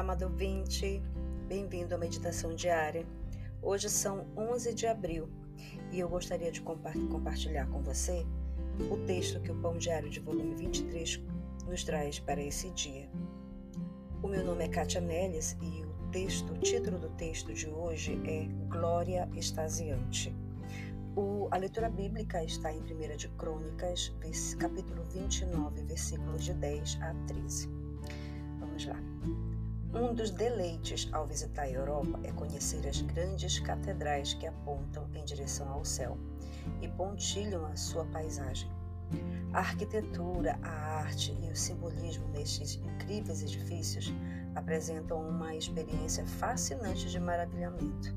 amado ouvinte, bem-vindo à meditação diária. Hoje são 11 de abril e eu gostaria de compartilhar com você o texto que o Pão Diário de volume 23 nos traz para esse dia. O meu nome é Kátia Neles e o texto, o título do texto de hoje é Glória Extasiante. O, a leitura bíblica está em 1 de Crônicas, capítulo 29, versículos de 10 a 13. Vamos lá. Um dos deleites ao visitar a Europa é conhecer as grandes catedrais que apontam em direção ao céu e pontilham a sua paisagem. A arquitetura, a arte e o simbolismo nestes incríveis edifícios apresentam uma experiência fascinante de maravilhamento.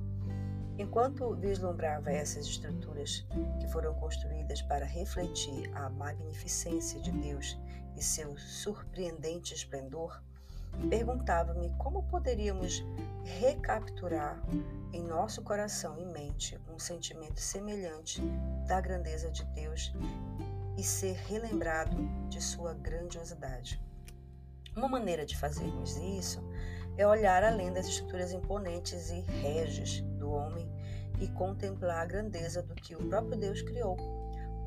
Enquanto vislumbrava essas estruturas que foram construídas para refletir a magnificência de Deus e seu surpreendente esplendor, perguntava-me como poderíamos recapturar em nosso coração e mente um sentimento semelhante da grandeza de Deus e ser relembrado de sua grandiosidade. Uma maneira de fazermos isso é olhar além das estruturas imponentes e régias do homem e contemplar a grandeza do que o próprio Deus criou.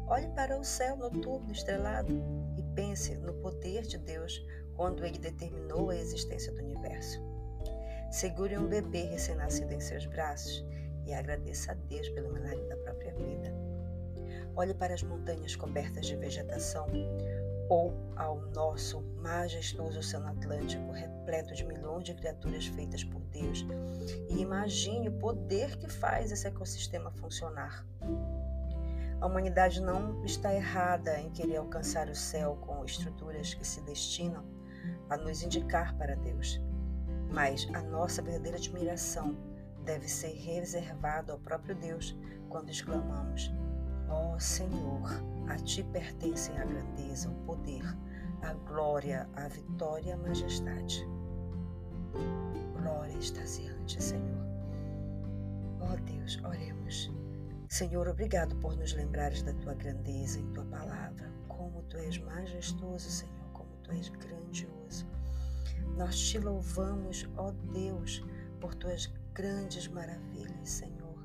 Olhe para o céu noturno estrelado e pense no poder de Deus quando ele determinou a existência do universo. Segure um bebê recém-nascido em seus braços e agradeça a Deus pelo milagre da própria vida. Olhe para as montanhas cobertas de vegetação ou ao nosso majestoso Oceano Atlântico, repleto de milhões de criaturas feitas por Deus, e imagine o poder que faz esse ecossistema funcionar. A humanidade não está errada em querer alcançar o céu com estruturas que se destinam a nos indicar para Deus. Mas a nossa verdadeira admiração deve ser reservada ao próprio Deus quando exclamamos: Ó oh, Senhor, a ti pertencem a grandeza, o poder, a glória, a vitória e a majestade. Glória extasiante, Senhor. Ó oh, Deus, oremos. Senhor, obrigado por nos lembrares da tua grandeza em tua palavra, como tu és majestoso, Senhor tu és grandioso. Nós te louvamos, ó Deus, por tuas grandes maravilhas, Senhor.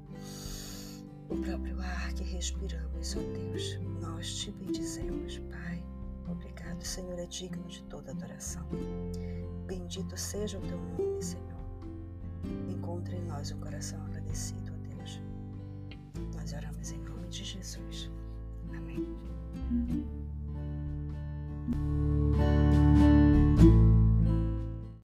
O próprio ar que respiramos, ó Deus, nós te bendizemos, Pai. Obrigado, Senhor, é digno de toda adoração. Bendito seja o teu nome, Senhor. Encontre em nós um coração agradecido, ó Deus. Nós oramos em nome de Jesus. Amém.